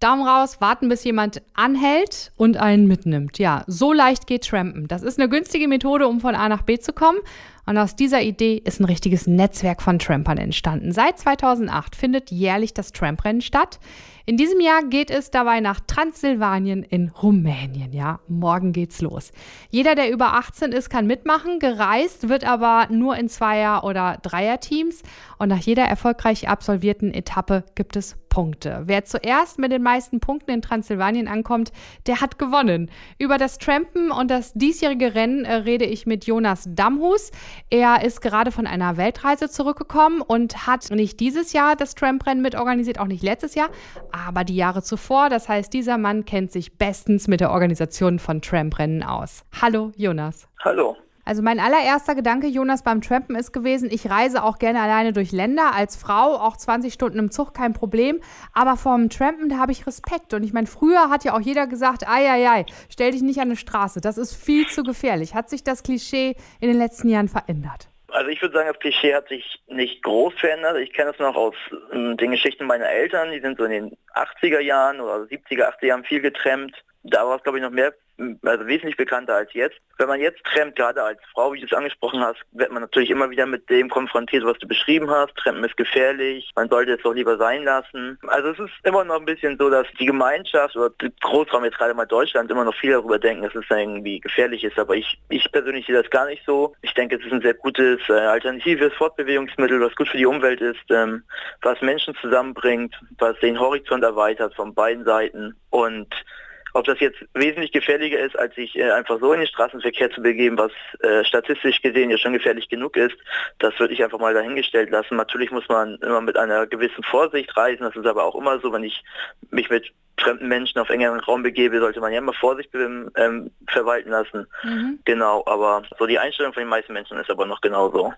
Daumen raus, warten, bis jemand anhält und einen mitnimmt. Ja, so leicht geht Trampen. Das ist eine günstige Methode, um von A nach B zu kommen. Und aus dieser Idee ist ein richtiges Netzwerk von Trampern entstanden. Seit 2008 findet jährlich das Tramprennen statt. In diesem Jahr geht es dabei nach Transsilvanien in Rumänien. Ja, morgen geht's los. Jeder, der über 18 ist, kann mitmachen. Gereist wird aber nur in Zweier- oder Dreierteams. Und nach jeder erfolgreich absolvierten Etappe gibt es Punkte. Wer zuerst mit den meisten Punkten in Transsilvanien ankommt, der hat gewonnen. Über das Trampen und das diesjährige Rennen äh, rede ich mit Jonas Damhus. Er ist gerade von einer Weltreise zurückgekommen und hat nicht dieses Jahr das Tramprennen mitorganisiert, auch nicht letztes Jahr, aber die Jahre zuvor. Das heißt, dieser Mann kennt sich bestens mit der Organisation von Tramprennen aus. Hallo, Jonas. Hallo. Also mein allererster Gedanke, Jonas, beim Trampen ist gewesen, ich reise auch gerne alleine durch Länder, als Frau, auch 20 Stunden im Zug, kein Problem. Aber vom Trampen, da habe ich Respekt. Und ich meine, früher hat ja auch jeder gesagt, ei, ei, ei, stell dich nicht an eine Straße, das ist viel zu gefährlich. Hat sich das Klischee in den letzten Jahren verändert? Also ich würde sagen, das Klischee hat sich nicht groß verändert. Ich kenne es noch aus äh, den Geschichten meiner Eltern, die sind so in den 80er Jahren oder 70er, 80er Jahren viel getrennt. Da war es, glaube ich, noch mehr also wesentlich bekannter als jetzt. Wenn man jetzt trennt, gerade als Frau, wie du es angesprochen hast, wird man natürlich immer wieder mit dem konfrontiert, was du beschrieben hast. Trennen ist gefährlich, man sollte es doch lieber sein lassen. Also es ist immer noch ein bisschen so, dass die Gemeinschaft oder der Großraum jetzt gerade mal Deutschland immer noch viel darüber denken, dass es irgendwie gefährlich ist. Aber ich, ich persönlich sehe das gar nicht so. Ich denke, es ist ein sehr gutes äh, alternatives Fortbewegungsmittel, was gut für die Umwelt ist, ähm, was Menschen zusammenbringt, was den Horizont erweitert von beiden Seiten und ob das jetzt wesentlich gefährlicher ist, als sich äh, einfach so in den Straßenverkehr zu begeben, was äh, statistisch gesehen ja schon gefährlich genug ist, das würde ich einfach mal dahingestellt lassen. Natürlich muss man immer mit einer gewissen Vorsicht reisen, das ist aber auch immer so, wenn ich mich mit fremden Menschen auf engeren Raum begebe, sollte man ja immer Vorsicht ähm, verwalten lassen. Mhm. Genau, aber so die Einstellung von den meisten Menschen ist aber noch genauso.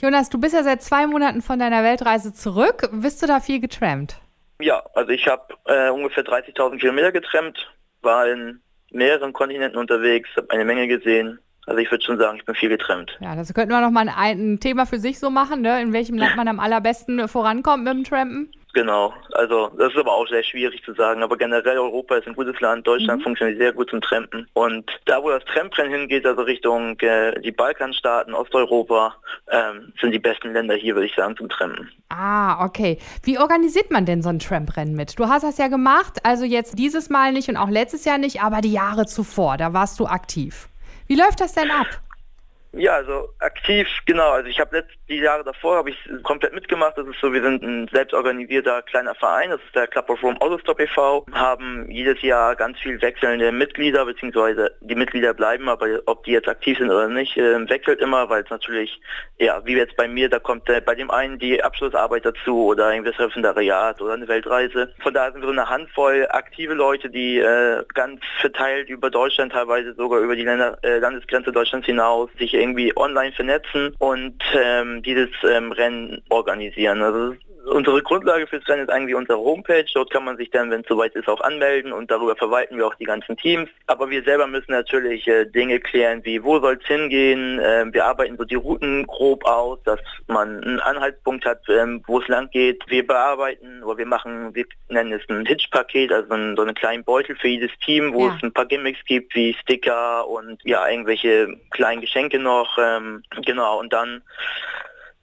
Jonas, du bist ja seit zwei Monaten von deiner Weltreise zurück. Bist du da viel getrampt? Ja, also ich habe äh, ungefähr 30.000 Kilometer getrennt, war in mehreren Kontinenten unterwegs, habe eine Menge gesehen. Also ich würde schon sagen, ich bin viel getrennt. Ja, das könnten wir noch mal ein, ein Thema für sich so machen, ne? in welchem Land man am allerbesten vorankommt mit dem Trampen. Genau, also das ist aber auch sehr schwierig zu sagen, aber generell Europa ist ein gutes Land, Deutschland mhm. funktioniert sehr gut zum Trampen und da wo das Tramprennen hingeht, also Richtung äh, die Balkanstaaten, Osteuropa, ähm, sind die besten Länder hier, würde ich sagen, zum Trampen. Ah, okay. Wie organisiert man denn so ein Tramprennen mit? Du hast das ja gemacht, also jetzt dieses Mal nicht und auch letztes Jahr nicht, aber die Jahre zuvor, da warst du aktiv. Wie läuft das denn ab? Ja, also aktiv, genau. Also ich habe die Jahre davor habe ich komplett mitgemacht. Das ist so, wir sind ein selbstorganisierter kleiner Verein. Das ist der Club of Rome Autostop e.V. Haben jedes Jahr ganz viel wechselnde Mitglieder, beziehungsweise die Mitglieder bleiben, aber ob die jetzt aktiv sind oder nicht, äh, wechselt immer, weil es natürlich, ja, wie jetzt bei mir, da kommt äh, bei dem einen die Abschlussarbeit dazu oder irgendwas Referendariat oder eine Weltreise. Von daher sind wir so eine Handvoll aktive Leute, die äh, ganz verteilt über Deutschland, teilweise sogar über die Länder, äh, Landesgrenze Deutschlands hinaus sich irgendwie online vernetzen und ähm, dieses ähm, Rennen organisieren. Also unsere Grundlage fürs Rennen ist eigentlich unsere Homepage. Dort kann man sich dann, wenn es soweit ist, auch anmelden und darüber verwalten wir auch die ganzen Teams. Aber wir selber müssen natürlich äh, Dinge klären, wie wo soll es hingehen. Äh, wir arbeiten so die Routen grob aus, dass man einen Anhaltspunkt hat, ähm, wo es lang geht. Wir bearbeiten oder wir machen, wir nennen es ein Hitch-Paket, also ein, so einen kleinen Beutel für jedes Team, wo ja. es ein paar Gimmicks gibt, wie Sticker und ja, irgendwelche kleinen Geschenke noch. Ähm, genau, und dann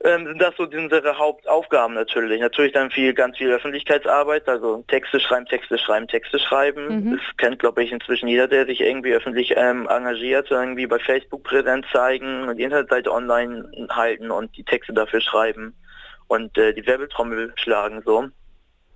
ähm, sind das so unsere Hauptaufgaben natürlich. Natürlich dann viel, ganz viel Öffentlichkeitsarbeit, also Texte schreiben, Texte schreiben, Texte schreiben. Mhm. Das kennt, glaube ich, inzwischen jeder, der sich irgendwie öffentlich ähm, engagiert, irgendwie bei Facebook Präsenz zeigen, die Internetseite online halten und die Texte dafür schreiben und äh, die Werbetrommel schlagen so.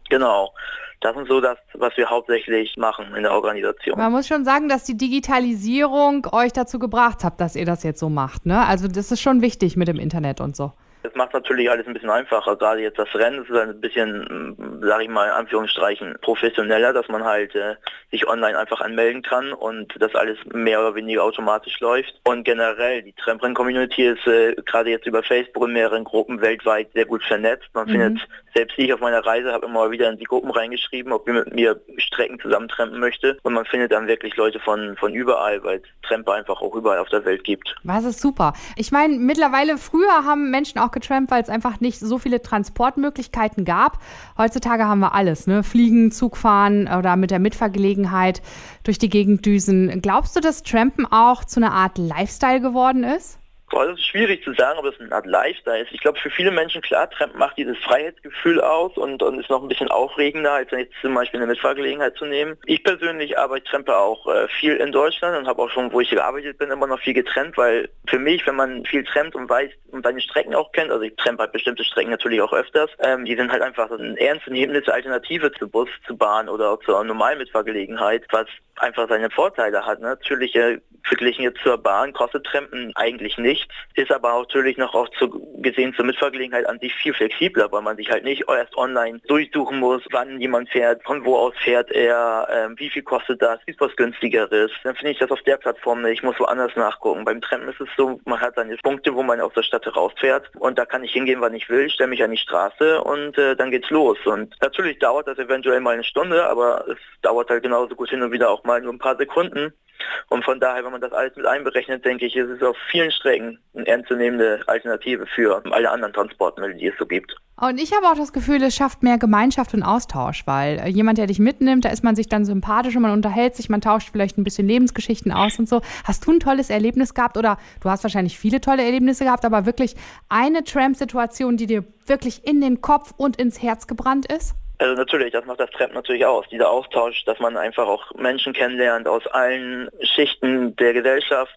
Genau. Das ist so das, was wir hauptsächlich machen in der Organisation. Man muss schon sagen, dass die Digitalisierung euch dazu gebracht hat, dass ihr das jetzt so macht. Ne? Also das ist schon wichtig mit dem Internet und so. Das macht natürlich alles ein bisschen einfacher. Gerade jetzt das Rennen ist ein bisschen, sage ich mal in Anführungsstrichen, professioneller, dass man halt äh, sich online einfach anmelden kann und das alles mehr oder weniger automatisch läuft. Und generell, die Tramprennung-Community ist äh, gerade jetzt über Facebook in mehreren Gruppen weltweit sehr gut vernetzt. Man mhm. findet, selbst ich auf meiner Reise habe immer wieder in die Gruppen reingeschrieben, ob ich mit mir Strecken zusammentrampen möchte. Und man findet dann wirklich Leute von, von überall, weil es Tramper einfach auch überall auf der Welt gibt. Was ist super. Ich meine, mittlerweile früher haben Menschen auch getrampt, weil es einfach nicht so viele Transportmöglichkeiten gab. Heutzutage haben wir alles, ne? Fliegen, Zug fahren oder mit der Mitfahrgelegenheit durch die Gegend düsen. Glaubst du, dass Trampen auch zu einer Art Lifestyle geworden ist? Boah, das ist schwierig zu sagen, ob das eine Art Lifestyle ist. Ich glaube, für viele Menschen, klar, Trampen macht dieses Freiheitsgefühl aus und, und ist noch ein bisschen aufregender, als jetzt zum Beispiel eine Mitfahrgelegenheit zu nehmen. Ich persönlich ich trampe auch äh, viel in Deutschland und habe auch schon, wo ich gearbeitet bin, immer noch viel getrennt, weil für mich, wenn man viel trampt und weiß und seine Strecken auch kennt, also ich trampe halt bestimmte Strecken natürlich auch öfters, ähm, die sind halt einfach eine ernstzunehmende Alternative zu Bus, zu Bahn oder zur normalen Mitfahrgelegenheit, was einfach seine Vorteile hat. Natürlich äh, verglichen jetzt zur Bahn kostet Trampen eigentlich nichts, ist aber natürlich noch auch zu, gesehen zur Mitfahrgelegenheit an sich viel flexibler, weil man sich halt nicht erst online durchsuchen muss, wann jemand fährt, von wo aus fährt er, äh, wie viel kostet das, ist was günstigeres. Dann finde ich das auf der Plattform nicht, ich muss woanders nachgucken. Beim Trampen ist es so, man hat seine Punkte, wo man aus der Stadt rausfährt und da kann ich hingehen, wann ich will, stelle mich an die Straße und äh, dann geht's los. Und natürlich dauert das eventuell mal eine Stunde, aber es dauert halt genauso gut hin und wieder auch mal nur ein paar Sekunden. Und von daher, wenn man das alles mit einberechnet, denke ich, ist es auf vielen Strecken eine ernstzunehmende Alternative für alle anderen Transportmittel, die es so gibt. Und ich habe auch das Gefühl, es schafft mehr Gemeinschaft und Austausch, weil äh, jemand, der dich mitnimmt, da ist man sich dann sympathisch und man unterhält sich, man tauscht vielleicht ein bisschen Lebensgeschichten aus und so. Hast du ein tolles Erlebnis gehabt oder du hast wahrscheinlich viele tolle Erlebnisse gehabt, aber wirklich eine Tramp-Situation, die dir wirklich in den Kopf und ins Herz gebrannt ist? Also natürlich, das macht das Tramp natürlich aus, dieser Austausch, dass man einfach auch Menschen kennenlernt aus allen Schichten der Gesellschaft.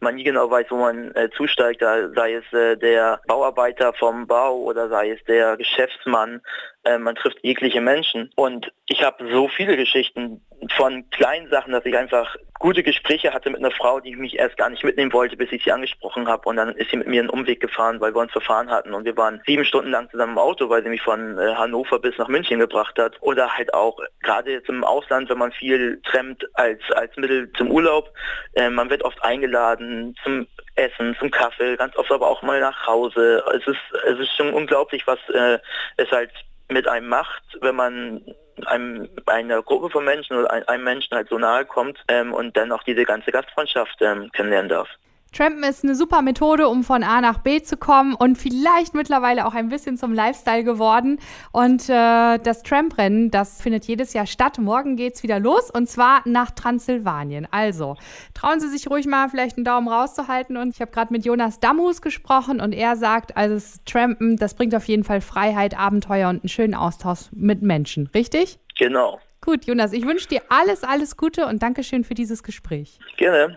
Man nie genau weiß, wo man äh, zusteigt, da sei es äh, der Bauarbeiter vom Bau oder sei es der Geschäftsmann. Äh, man trifft jegliche Menschen. Und ich habe so viele Geschichten von kleinen Sachen, dass ich einfach gute Gespräche hatte mit einer Frau, die mich erst gar nicht mitnehmen wollte, bis ich sie angesprochen habe. Und dann ist sie mit mir einen Umweg gefahren, weil wir uns verfahren hatten. Und wir waren sieben Stunden lang zusammen im Auto, weil sie mich von äh, Hannover bis nach München gebracht hat. Oder halt auch, gerade jetzt im Ausland, wenn man viel trennt als, als Mittel zum Urlaub, äh, man wird oft eingeladen zum Essen, zum Kaffee, ganz oft aber auch mal nach Hause. Es ist, es ist schon unglaublich, was äh, es halt mit einem macht, wenn man einem, einer Gruppe von Menschen oder einem Menschen halt so nahe kommt ähm, und dann auch diese ganze Gastfreundschaft ähm, kennenlernen darf. Trampen ist eine super Methode, um von A nach B zu kommen und vielleicht mittlerweile auch ein bisschen zum Lifestyle geworden. Und äh, das Tramprennen, das findet jedes Jahr statt. Morgen geht es wieder los und zwar nach Transsilvanien. Also trauen Sie sich ruhig mal vielleicht einen Daumen rauszuhalten. Und ich habe gerade mit Jonas Damhus gesprochen und er sagt, also das Trampen, das bringt auf jeden Fall Freiheit, Abenteuer und einen schönen Austausch mit Menschen. Richtig? Genau. Gut, Jonas, ich wünsche dir alles, alles Gute und Dankeschön für dieses Gespräch. Gerne.